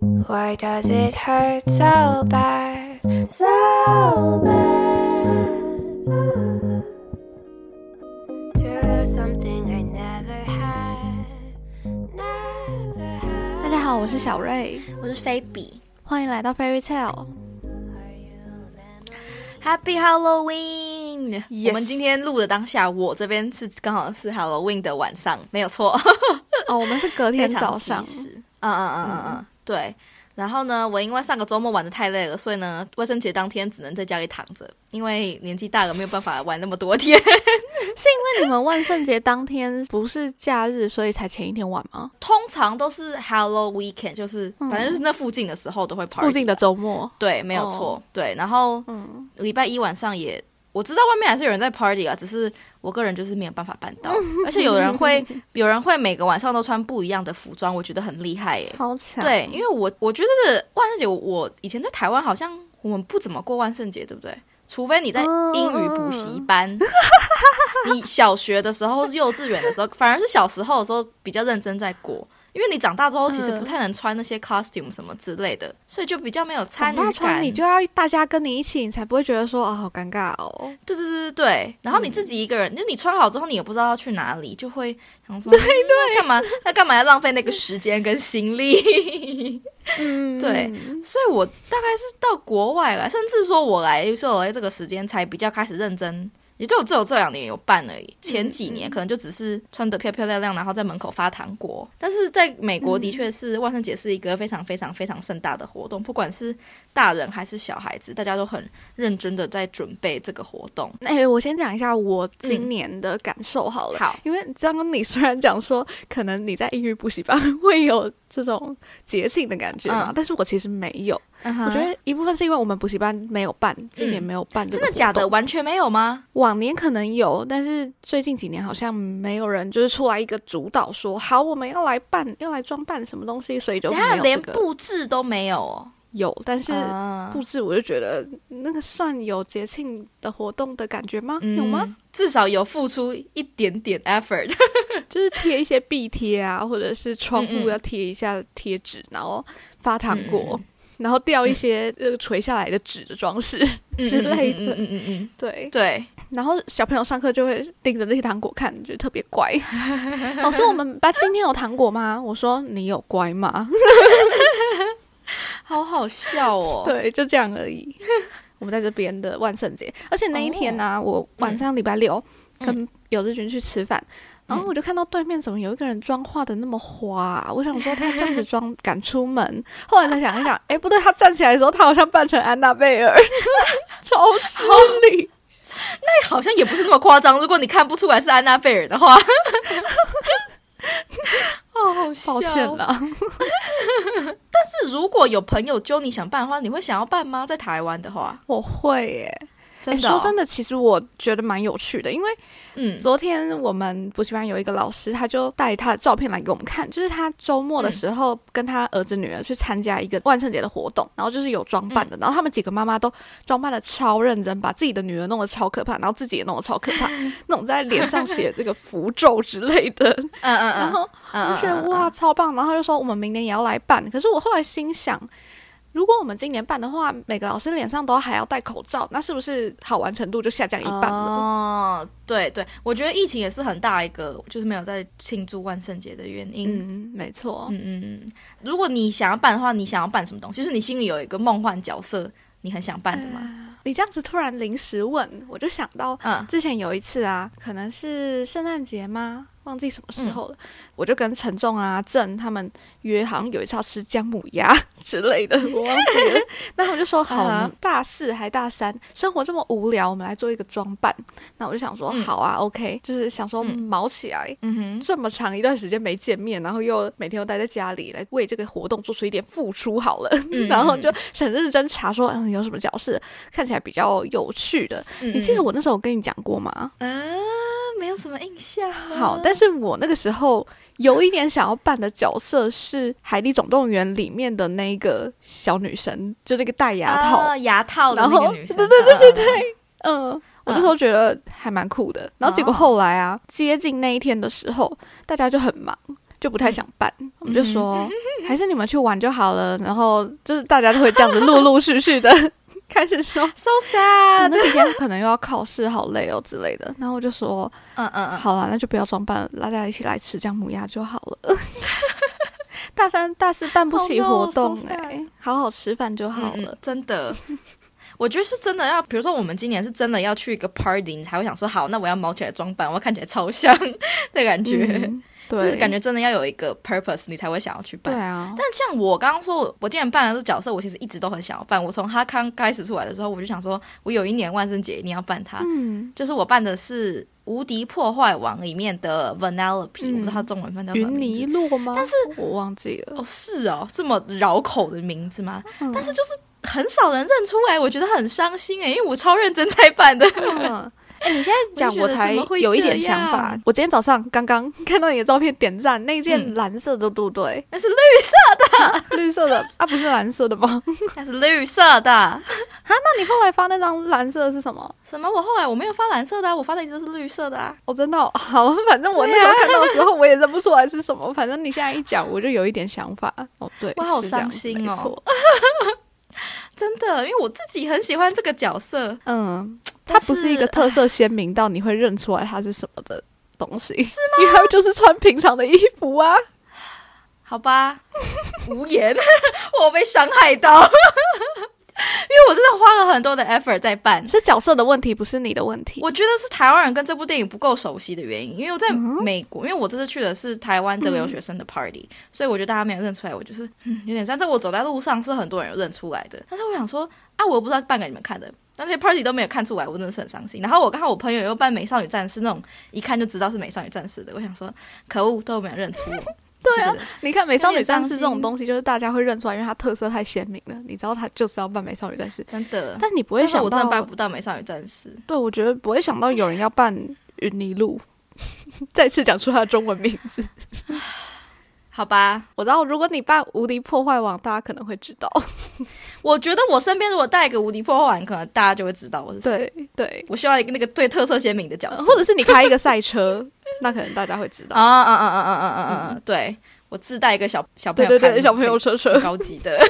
Why does it hurt so bad? So bad. To lose something I never had. Never had. 大家好，我是小瑞，我是菲比欢迎来到 Fairy Tale。，Happy Halloween！、Yes 我们今天录的当下，我这边是刚好是 Halloween 的晚上，没有错，哦，我们是隔天早上及，时嗯嗯嗯嗯嗯，对。然后呢，我因为上个周末玩的太累了，所以呢，万圣节当天只能在家里躺着，因为年纪大了没有办法玩那么多天。是因为你们万圣节当天不是假日，所以才前一天玩吗？通常都是 Halloween weekend，就是反正就是那附近的时候都会 party 附近的周末，对，没有错，哦对。然后嗯，礼拜一晚上也，我知道外面还是有人在 party 啊，只是我个人就是没有办法办到。而且有人会，有人会每个晚上都穿不一样的服装，我觉得很厉害耶。超强。对，因为我我觉得万圣节我，以前在台湾好像我们不怎么过万圣节，对不对？除非你在英语补习班，你小学的时候是幼稚园的时候，反而是小时候的时候比较认真在过。因为你长大之后，其实不太能穿那些 costume 什么之类的，所以就比较没有参与感。你就要大家跟你一起，你才不会觉得说啊好尴尬哦。对对对对对，然后你自己一个人，就你穿好之后，你也不知道要去哪里，就会想说，对对，干嘛？那干嘛要浪费那个时间跟心力？嗯，对所以我大概是到国外来，甚至说我来是我来这个时间才比较开始认真。也就只有这两年有办而已，前几年可能就只是穿得漂漂亮亮，然后在门口发糖果。但是在美国的确是万圣节是一个非常非常非常盛大的活动，不管是大人还是小孩子，大家都很认真的在准备这个活动。哎、我先讲一下我今年的感受好了。好，因为刚刚你虽然讲说，可能你在英语补习班会有这种节庆的感觉嘛，嗯但是我其实没有。我我觉得一部分是因为我们补习班没有办，今年没有办这个真的假的，完全没有吗？往年可能有，但是最近几年好像没有人就是出来一个主导说，好，我们要来办，要来装扮什么东西，所以就连。布置都没有哦。有，但是啊布置我就觉得那个算有节庆的活动的感觉吗？有吗？嗯？至少有付出一点点 effort。就是贴一些壁贴啊，或者是窗户要贴一下贴纸，然后发糖果，嗯然后掉一些呃垂下来的纸的装饰之类的。嗯嗯嗯嗯，对，对，然后小朋友上课就会盯着那些糖果看，觉得特别乖。老师，我们班今天有糖果吗？我说你有乖吗？好好笑哦。对，就这样而已。我们在这边的万圣节，而且那一天呢、我晚上礼拜六跟有志军去吃饭，然后我就看到对面怎么有一个人妆化的那么花、啊，我想说他这样子妆敢出门，后来再想一想，哎，不对，他站起来的时候，他好像扮成安娜贝尔，超失礼。那好像也不是那么夸张。如果你看不出来是安娜贝尔的话，好 好笑。抱歉。啦，但是如果有朋友揪你想办的话，你会想要办吗？在台湾的话，我会耶。真的、哦诶说真的，其实我觉得蛮有趣的，因为嗯。昨天我们补习班有一个老师，他就带他的照片来给我们看，就是他周末的时候跟他儿子女儿去参加一个万圣节的活动，然后就是有装扮的，然后他们几个妈妈都装扮的超认真，把自己的女儿弄得超可怕，然后自己也弄得超可怕，那种在脸上写这个符咒之类的，嗯嗯嗯然后嗯我就觉得哇超棒，然后他就说我们明年也要来办，可是我后来心想。如果我们今年办的话，每个老师脸上都还要戴口罩，那是不是好玩程度就下降一半了？哦，对对，我觉得疫情也是很大一个，就是没有在庆祝万圣节的原因。嗯，没错。嗯嗯嗯，如果你想要办的话，你想要办什么东西？就是你心里有一个梦幻角色，你很想办的吗？你这样子突然临时问，我就想到嗯之前有一次啊，可能是圣诞节吗？忘记什么时候了，我就跟陈仲啊、郑他们约，好像有一次要吃姜母鸭 之类的，我忘记了。那他们就说好，啊大四还大三，生活这么无聊，我们来做一个装扮。那我就想说，嗯好啊，OK，就是想说嗯毛起来。嗯哼，这么长一段时间没见面，然后又每天都待在家里，来为这个活动做出一点付出好了。嗯然后就很认真查说，嗯，有什么角色看起来比较有趣的。嗯你记得我那时候跟你讲过吗？啊？没有什么印象啊。好，但是我那个时候有一点想要扮的角色是《海底总动员》里面的那个小女生，就那个戴牙套。啊牙套的然后那个女生，对对对对对，嗯，我那时候觉得还蛮酷的。然后结果后来啊，接近那一天的时候，大家就很忙。就不太想办。我们就说，还是你们去玩就好了。然后就是大家都会这样子陆陆续续的开始说，so 啊 sad，那几天可能又要考试，好累哦之类的。然后我就说，嗯嗯嗯，好啦，那就不要装扮了，大家一起来吃姜母鸭就好了。大三、大四办不起 Oh no, 活动 so 哎、好好吃饭就好了。真的。我觉得是真的要，比如说我们今年是真的要去一个 party，你才会想说好，那我要毛起来装扮，我要看起来超像的感觉，嗯就是对，感觉真的要有一个 purpose，你才会想要去办。对啊，但像我刚刚说，我我今年扮的这角色，我其实一直都很想要扮。我从他刚开始出来的时候，我就想说，我有一年万圣节一定要扮他。嗯，就是我扮的是《无敌破坏王》里面的 Vanellope，、嗯我不知道他中文翻叫什么云名字泥落吗？但是我忘记了。哦，是哦，这么绕口的名字吗？嗯但是就是很少人认出来，我觉得很伤心哎，因为我超认真在扮的。嗯，哎、你现在讲我才有一点想法样。我今天早上刚刚看到你的照片，点赞那件嗯蓝色的，对不对？那是绿色的，绿色的啊，不是蓝色的吗？那是绿色的啊。那你后来发那张蓝色的是什么？什么？我后来我没有发蓝色的、啊，我发的一直都是绿色的啊。哦，真的哦、好，反正我那时候看到的时候，我也认不出来是什么。反正你现在一讲，我就有一点想法。哦，对，我好伤心哦真的，因为我自己很喜欢这个角色。嗯，它不是一个特色鲜明到你会认出来它是什么的东西，是吗？因为就是穿平常的衣服啊。好吧，无言，我被伤害到，因为我真的花了很多的 effort 在办。是角色的问题，不是你的问题。我觉得是台湾人跟这部电影不够熟悉的原因，因为我在嗯美国，因为我这次去的是台湾的留学生的 party，、所以我觉得大家没有认出来，我就是、嗯、有点像在我走在路上是很多人有认出来的，但是我想说啊，我又不知道扮给你们看的，那些 party 都没有看出来，我真的是很伤心。然后我刚好我朋友又扮美少女战士那种一看就知道是美少女战士的，我想说可恶，都没有认出我。对啊你看《美少女战士》这种东西，就是大家会认出来，因为它特色太鲜明了。你知道它就是要扮美少女战士，真的，但你不会想我真扮不到美少女战士。对我觉得不会想到有人要扮云泥路。再次讲出他的中文名字，好吧，我知道，如果你扮无敌破坏王，大家可能会知道。我觉得我身边如果带一个无敌破坏王，可能大家就会知道我是谁。对对，我需要一个那个最特色鲜明的角色，或者是你开一个赛车，那可能大家会知道啊啊啊啊啊啊啊啊！对我自带一个小小朋友，对对，小朋友车车高级的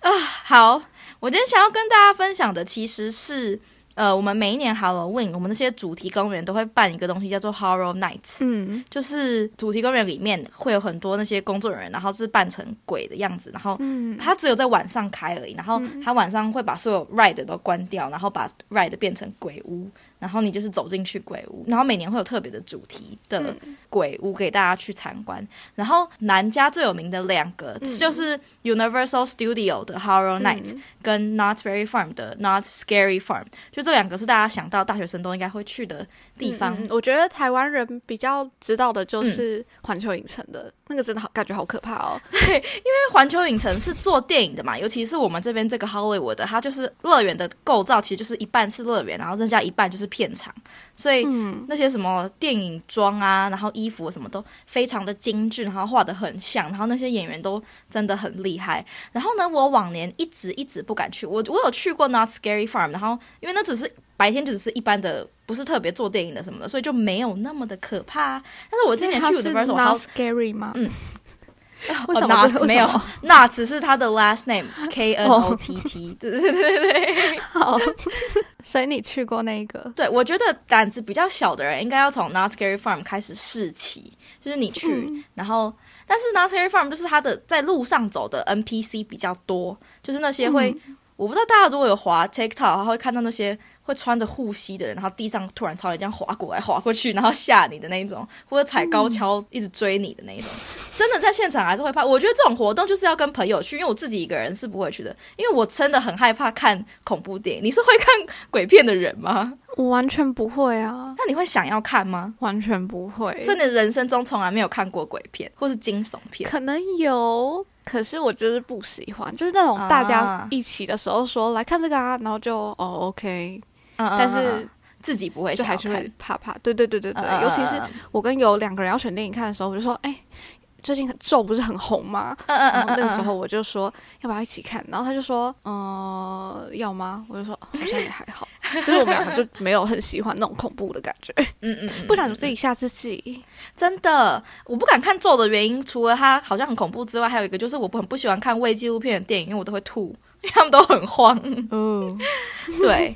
啊。好，我今天想要跟大家分享的其实是呃，我们每一年 Halloween，我们那些主题公园都会办一个东西叫做 Horror Nights。嗯，就是主题公园里面会有很多那些工作人员，然后是扮成鬼的样子，然后它只有在晚上开而已。然后它晚上会把所有 ride 都关掉，然后把 ride 变成鬼屋。然后你就是走进去鬼屋，然后每年会有特别的主题的鬼屋给大家去参观。然后南加最有名的两个、就是 Universal Studio 的 Horror Night、跟 Not Very Farm 的 Not Scary Farm，就这两个是大家想到大学生都应该会去的地方。我觉得台湾人比较知道的就是环球影城的、那个，真的好感觉好可怕哦。对因为环球影城是做电影的嘛，尤其是我们这边这个 Hollywood 的，它就是乐园的构造，其实就是一半是乐园，然后剩下一半就是片场，所以嗯那些什么电影妆啊，然后衣服什么都非常的精致，然后画的很像，然后那些演员都真的很厉害。然后呢，我往年一直一直不敢去，我我有去过 Not Scary Farm，然后因为那只是白天就只是一般的，不是特别做电影的什么的，所以就没有那么的可怕。但是我今年去因为它是 Universal 好 not scary 吗？嗯哦么？Not 为什没有么，Not 是他的 last name K N O T T，对对对对对。好，所以你去过那个？对，我觉得胆子比较小的人应该要从 Not Scary Farm 开始试起，就是你去，嗯然后但是 Not Scary Farm 就是它的在路上走的 NPC 比较多，就是那些会，嗯我不知道大家如果有滑 TikTok，他会看到那些会穿着护膝的人，然后地上突然朝你这样滑过来滑过去，然后吓你的那一种，或者踩高跷一直追你的那一种，真的在现场还是会怕。我觉得这种活动就是要跟朋友去，因为我自己一个人是不会去的，因为我真的很害怕看恐怖电影。你是会看鬼片的人吗？我完全不会啊，那你会想要看吗？完全不会。所以你的人生中从来没有看过鬼片或是惊悚片？可能有，可是我就是不喜欢，就是那种大家啊一起的时候说、来看这个啊，然后就哦 OK，但是自己不会就还是会怕怕。对对对对对，尤其是我跟有两个人要选电影看的时候，我就说，哎、最近咒不是很红吗？嗯嗯然后嗯嗯，那个时候我就说要不要一起看，然后他就说，嗯、要吗？我就说好像也还好，就是我们两个就没有很喜欢那种恐怖的感觉，嗯嗯嗯，不想自己吓自己。真的，我不敢看咒的原因，除了它好像很恐怖之外，还有一个就是我很不喜欢看未纪录片的电影，因为我都会吐，因为他们都很慌。嗯，对，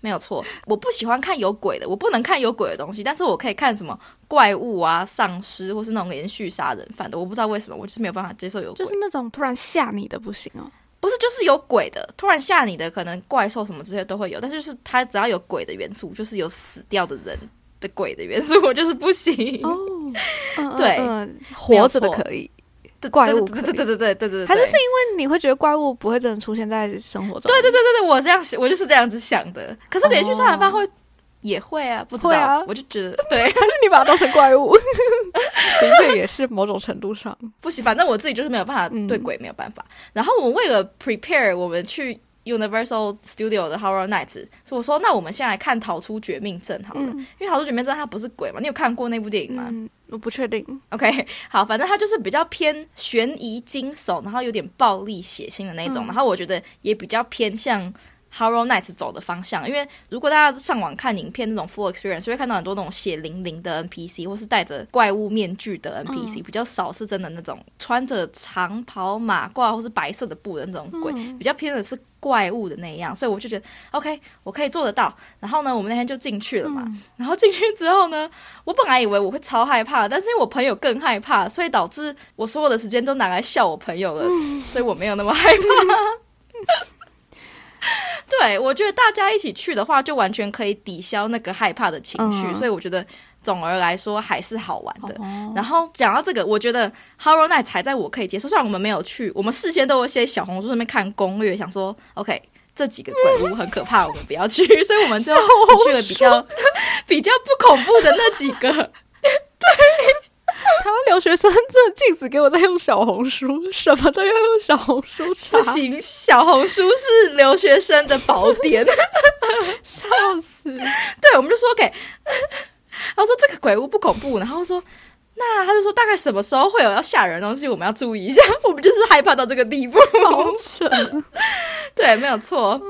没有错，我不喜欢看有鬼的，我不能看有鬼的东西，但是我可以看什么怪物啊、丧尸，或是那种连续杀人犯的。我不知道为什么，我就是没有办法接受有鬼。就是那种突然吓你的不行哦。不是，就是有鬼的，突然吓你的，可能怪兽什么这些都会有，但是就是它只要有鬼的元素，就是有死掉的人的鬼的元素，我就是不行。哦，嗯对活着的可以，对怪物，对对对对对对对，还是是因为你会觉得怪物不会真的出现在生活中？对对对对对，我这样我就是这样子想的。可是连续杀人犯会也会啊，不知道，我就觉得对，还是你把它当成怪物，的确也是某种程度上不行。反正我自己就是没有办法对鬼没有办法。然后我们为了 prepare 我们去 Universal Studio 的 Horror Nights，所以我说那我们先来看《逃出绝命镇》好了，嗯因为《逃出绝命镇》它不是鬼嘛，你有看过那部电影吗？嗯，我不确定。OK，好，反正它就是比较偏悬疑惊悚，然后有点暴力血腥的那种，嗯然后我觉得也比较偏向 Horror Nights 走的方向。因为如果大家上网看影片那种 full experience，会看到很多那种血淋淋的 NPC，或是戴着怪物面具的 NPC，、比较少是真的那种穿着长袍马褂或是白色的布的那种鬼，比较偏的是。怪物的那样，所以我就觉得 OK，我可以做得到。然后呢，我们那天就进去了嘛。然后进去之后呢，我本来以为我会超害怕，但是因为我朋友更害怕，所以导致我所有的时间都拿来笑我朋友了，所以我没有那么害怕。对，我觉得大家一起去的话，就完全可以抵消那个害怕的情绪，嗯所以我觉得总而来说还是好玩的。哦然后讲到这个，我觉得 Horror Night 才在我可以接受，虽然我们没有去，我们事先都有一些小红书上面看攻略，想说 OK。这几个鬼屋很可怕，我们不要去，所以我们就去了比较比较不恐怖的那几个。台湾留学生真的禁止给我在用小红书，什么都要用小红书查不，行，小红书是留学生的宝典。笑死！对，我们就说 OK，他说这个鬼屋不恐怖，然后说那他就说大概什么时候会有要吓人的东西，我们要注意一下。我们就是害怕到这个地步。好蠢！对，没有错。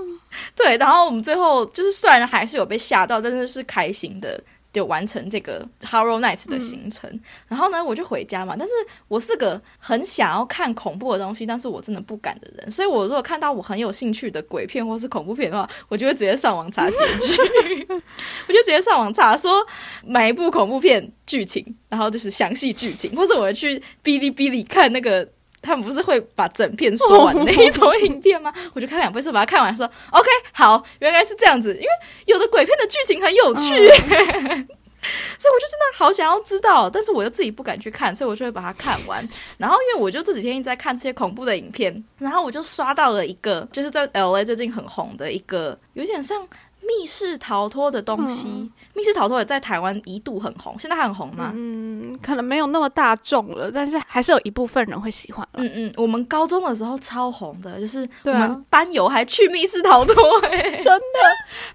对，然后我们最后就是虽然还是有被吓到，但是是开心的。就完成这个 Horror Nights 的行程，然后呢，我就回家嘛。但是我是个很想要看恐怖的东西，但是我真的不敢的人。所以我如果看到我很有兴趣的鬼片或是恐怖片的话，我就会直接上网查结局，我就直接上网查说每一部恐怖片剧情，然后就是详细剧情，或者我会去哔哩哔哩看那个。他们不是会把整片说完的那一种影片吗？我就看两倍速把它看完，说 OK 好，原来是这样子。因为有的鬼片的剧情很有趣，所以我就真的好想要知道，但是我又自己不敢去看，所以我就会把它看完。然后因为我就这几天一直在看这些恐怖的影片，然后我就刷到了一个，就是在 LA 最近很红的一个，有点像密室逃脱的东西。密室逃脱也在台湾一度很红，现在还很红吗？嗯，可能没有那么大众了，但是还是有一部分人会喜欢。嗯嗯，我们高中的时候超红的，就是我们班友还去密室逃脱、欸，真的，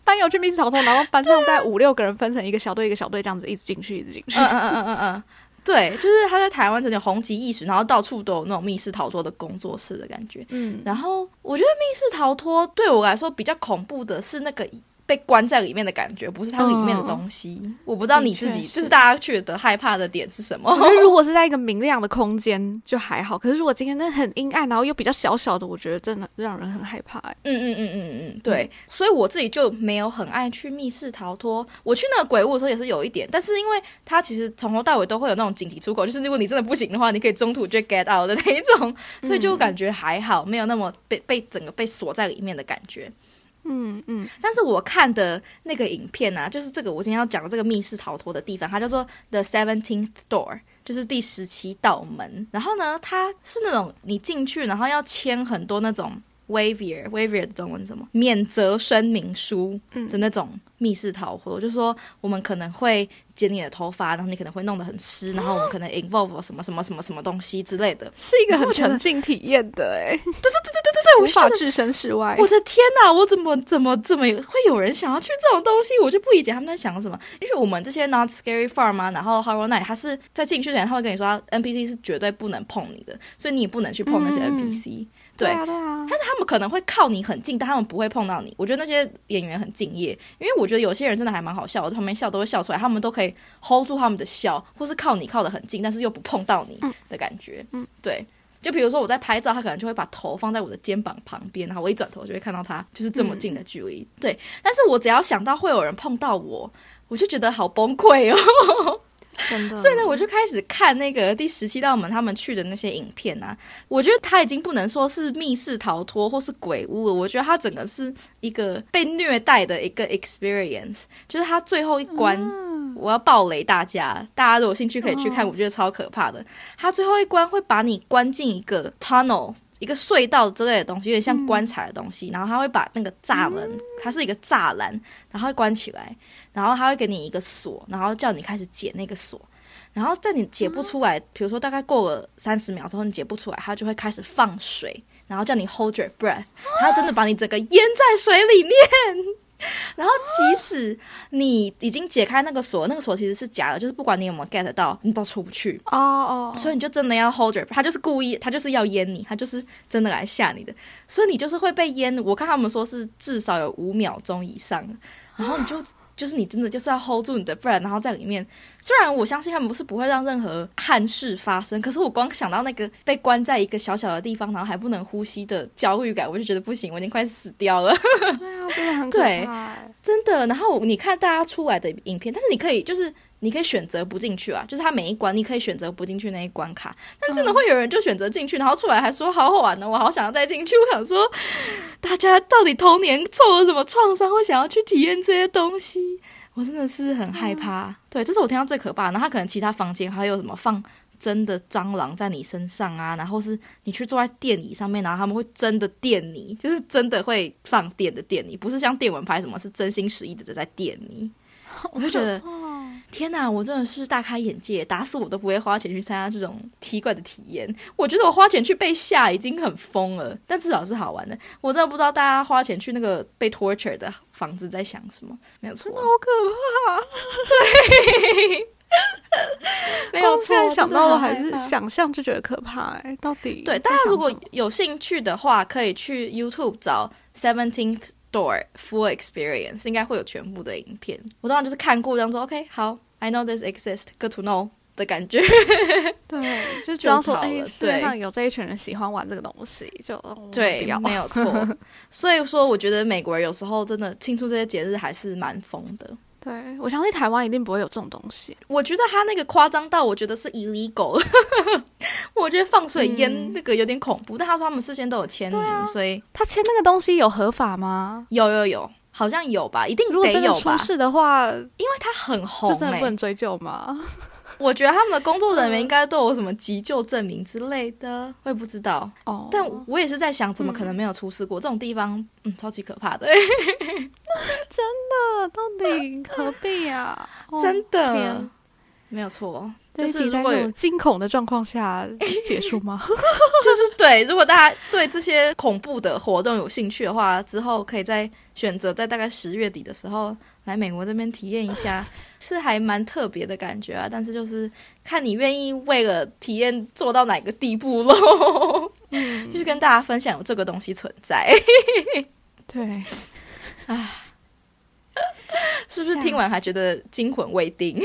班友去密室逃脱，然后班上在五六个人分成一个小队一个小队这样子一直进去，一直进去。嗯嗯嗯嗯嗯嗯，对，就是他在台湾真的红极一时，然后到处都有那种密室逃脱的工作室的感觉。嗯，然后我觉得密室逃脱对我来说比较恐怖的是那个被关在里面的感觉，不是它里面的东西。我不知道你自己就是大家觉得害怕的点是什么？如果是在一个明亮的空间就还好，可是如果今天那很阴暗，然后又比较小小的，我觉得真的让人很害怕、欸。嗯嗯嗯嗯嗯，对，所以我自己就没有很爱去密室逃脱。我去那个鬼屋的时候也是有一点，但是因为它其实从头到尾都会有那种紧急出口，就是如果你真的不行的话，你可以中途就 get out 的那一种，所以就感觉还好，没有那么被被整个被锁在里面的感觉。嗯嗯，但是我看的那个影片啊，就是这个我今天要讲的这个密室逃脱的地方，它叫做 The Seventeenth Door，就是第十七道门。然后呢，它是那种你进去，然后要签很多那种 waiver，waiver 的中文是什么？免责声明书的那种密室逃脱，就是说我们可能会剪你的头发，然后你可能会弄得很湿，然后我们可能 involve 什么什么什么什么东西之类的。是一个很沉浸体验的哎、对，我就觉得无法置身事外。我的天呐，我怎么怎么怎么会有人想要去这种东西？我就不理解他们在想什么。因为我们这些 Not Scary Farm 啊，然后 Horror Night，他是在进去之前他会跟你说，NPC 是绝对不能碰你的，所以你也不能去碰那些嗯 NPC。对，啊，对啊，但是他们可能会靠你很近，但他们不会碰到你。我觉得那些演员很敬业，因为我觉得有些人真的还蛮好笑的，在旁边笑都会笑出来，他们都可以 hold 住他们的笑，或是靠你靠得很近，但是又不碰到你的感觉。嗯，对。就比如说我在拍照，他可能就会把头放在我的肩膀旁边，然后我一转头就会看到他，就是这么近的距离。对，但是我只要想到会有人碰到我，我就觉得好崩溃哦。真的。所以呢，我就开始看那个第十七道门他们去的那些影片啊，我觉得他已经不能说是密室逃脱或是鬼屋了，我觉得他整个是一个被虐待的一个 experience，就是他最后一关。我要暴雷大家，大家如果有兴趣可以去看，我觉得超可怕的。它最后一关会把你关进一个 tunnel，一个隧道之类的东西，有点像棺材的东西。然后他会把那个栅栏，它是一个栅栏，然后会关起来，然后他会给你一个锁，然后叫你开始解那个锁。然后在你解不出来，比如说大概过了三十秒之后你解不出来，他就会开始放水，然后叫你 hold your breath，他真的把你整个淹在水里面。然后，即使你已经解开那个锁，那个锁其实是假的，就是不管你有没有 get 到，你都出不去。哦哦，所以你就真的要 hold your，他就是故意，他就是要淹你，他就是真的来吓你的，所以你就是会被淹。我看他们说是至少有五秒钟以上，然后你就就是你真的就是要 hold 住你的 breath，然后在里面。虽然我相信他们不是不会让任何憾事发生，可是我光想到那个被关在一个小小的地方，然后还不能呼吸的焦虑感，我就觉得不行，我已经快死掉了。对啊，真的很可怕欸。真的。然后你看大家出来的影片，但是你可以就是你可以选择不进去啊，就是他每一关你可以选择不进去那一关卡，但真的会有人就选择进去，然后出来还说好好玩呢，我好想要再进去。我想说，大家到底童年受了什么创伤，会想要去体验这些东西？我真的是很害怕。对，这是我听到最可怕的。然后他可能其他房间还有什么放。真的蟑螂在你身上啊，然后是你去坐在电椅上面，然后他们会真的电你，就是真的会放电的电你，不是像电蚊拍什么，是真心实意的在电你。我就觉得天哪，我真的是大开眼界，打死我都不会花钱去参加这种奇怪的体验。我觉得我花钱去被吓已经很疯了，但至少是好玩的。我真的不知道大家花钱去那个被 torture 的房子在想什么，没有错，好可怕！对没有错想到了还是想象就觉得可怕哎、到底对，大家如果有兴趣的话，可以去 YouTube 找 Seventeenth Door Full Experience，应该会有全部的影片。我当然就是看过，这样说 OK，好，I know this exists，good to know 的感觉。对，就知道说哎、世界上有这一群人喜欢玩这个东西，就对要，没有错。所以说，我觉得美国人有时候真的庆祝这些节日还是蛮疯的。对我相信台湾一定不会有这种东西。我觉得他那个夸张到，我觉得是 illegal。我觉得放水淹嗯那个有点恐怖，但他说他们事先都有签名，所以他签那个东西有合法吗？有有有，好像有吧，一定如果真的有，出事的话，因为他很红、就真的欸不能追究吗？我觉得他们的工作人员 应该都有什么急救证明之类的，我也不知道。哦，但我也是在想，怎么可能没有出事过？这种地方，嗯，超级可怕的，真的到底何必啊？哦真的天，没有错。这就是如果惊恐的状况下 结束吗？就是对，如果大家对这些恐怖的活动有兴趣的话，之后可以再选择在大概十月底的时候来美国这边体验一下，是还蛮特别的感觉啊。但是就是看你愿意为了体验做到哪个地步喽。嗯，就是跟大家分享有这个东西存在，对，啊是不是听完还觉得惊魂未定？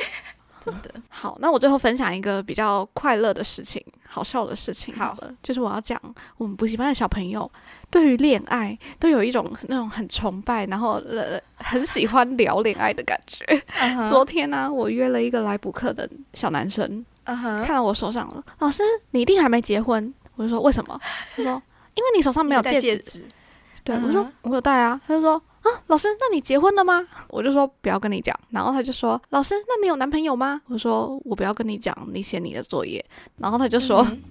真的，好，那我最后分享一个比较快乐的事情，好笑的事情。好好了，就是我要讲我们补习班的小朋友对于恋爱都有一种那种很崇拜，然后呃很喜欢聊恋爱的感觉。昨天呢、我约了一个来补课的小男生，看到我手上了，老师你一定还没结婚。我就说为什么？他说因为你手上没有戴戒指。对，嗯我说我有带啊。他就说啊，老师，那你结婚了吗？我就说不要跟你讲。然后他就说，老师，那你有男朋友吗？我说我不要跟你讲，你写你的作业。然后他就说，嗯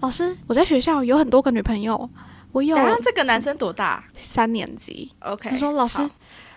老师，我在学校有很多个女朋友，我有等一下这个男生多大三年级。？OK，他说老师。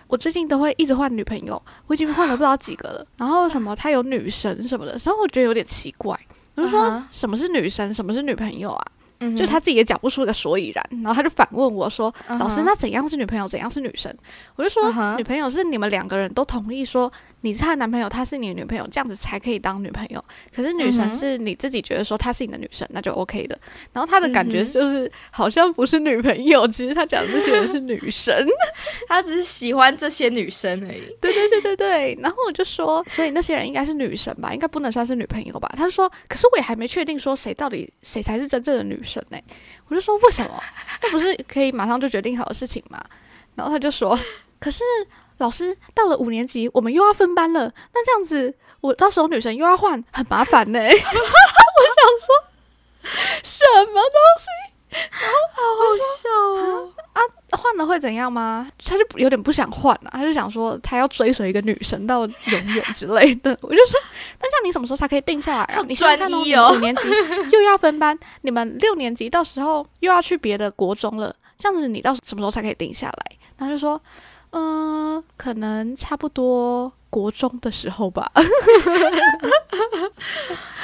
我最近都会一直换女朋友，我已经换了不知道几个了。然后什么他有女神什么的，然后我觉得有点奇怪。我就说、什么是女神，什么是女朋友啊？嗯就他自己也讲不出个所以然，然后他就反问我说：“嗯哼老师，那怎样是女朋友，怎样是女生？”我就说女朋友是你们两个人都同意说你是她的男朋友，她是你的女朋友，这样子才可以当女朋友。可是女神是你自己觉得说她是你的女神，那就 OK 的。然后他的感觉就是好像不是女朋友，其实他讲的这些人是女神。他只是喜欢这些女生而已。对对对对对，然后我就说，所以那些人应该是女神吧，应该不能算是女朋友吧？他说，可是我也还没确定说谁到底谁才是真正的女神呢、我就说为什么？那不是可以马上就决定好的事情吗？然后他就说，可是老师到了五年级，我们又要分班了，那这样子我到时候女神又要换，很麻烦呢、我想说，什么东西？好好笑啊！换了会怎样吗？他就有点不想换了、他就想说他要追随一个女神到永远之类的。我就说，那这样你什么时候才可以定下来啊？你想想看哦你们五年级又要分班，你们六年级到时候又要去别的国中了，这样子你到什么时候才可以定下来？然后就说，嗯、可能差不多国中的时候吧，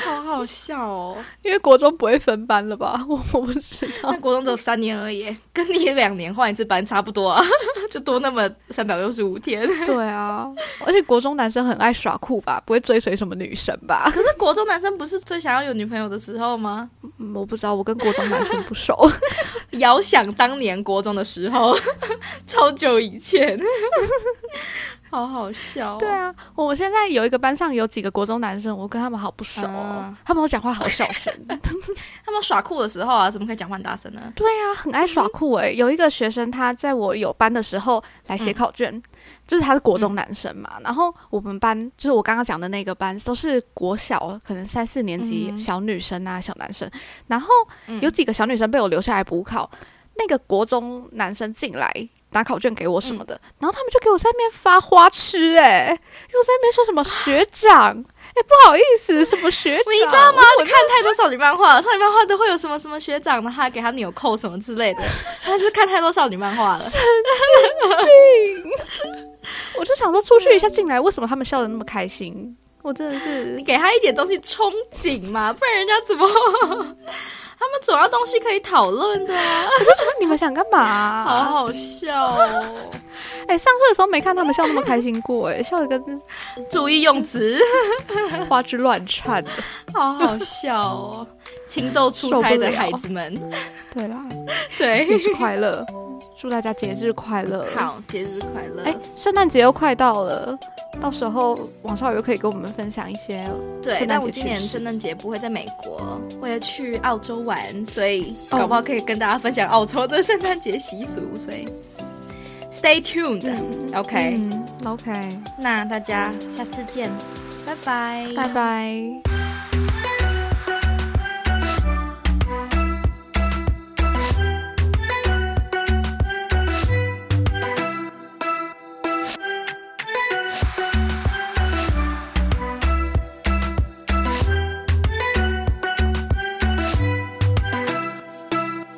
好好笑哦！因为国中不会分班了吧？我 我不知道那。国中只有三年而已，跟你两年换一次班差不多啊，就多那么三百六十五天。对啊，而且国中男生很爱耍酷吧，不会追随什么女神吧？可是国中男生不是最想要有女朋友的时候吗？嗯，我不知道，我跟国中男生不熟。遥想当年国中的时候，超久以前，好好笑、哦。对，啊，我现在有一个班上有几个国中男生，我跟他们好不熟、哦，啊他们都讲话好小声。他们耍酷的时候啊，怎么可以讲话很大声呢？对啊，很爱耍酷诶、有一个学生他在我有班的时候来写考卷，就是他是国中男生嘛，然后我们班就是我刚刚讲的那个班都是国小，可能三四年级嗯小女生啊、小男生，然后嗯有几个小女生被我留下来补考，那个国中男生进来。拿考卷给我什么的，然后他们就给我在那边发花痴、欸，哎，又在那边说什么学长，哎、不好意思，什么学长，你知道吗？我看太多少女漫画了，少女漫画都会有什么什么学长，然后给他纽扣什么之类的。他是看太多少女漫画了。我就想说出去一下进来，为什么他们笑得那么开心？我真的是你给他一点东西憧憬嘛，不然人家怎么？他们总要东西可以讨论的啊！你们想干嘛、好好笑哦！哎、上课的时候没看他们笑那么开心过、哎，笑得跟注意用词，花枝乱颤的。好好笑哦！情窦初开的孩子们，对啦，对，节日快乐，祝大家节日快乐。，好，节日快乐！哎、圣诞节又快到了，到时候王少宇可以跟我们分享一些对，但我今年圣诞节不会在美国，我要去澳洲玩，所以哦搞不好可以跟大家分享澳洲的圣诞节习俗，所以 stay tuned、嗯 OK，、嗯，OK，那大家下次见，拜拜，拜拜。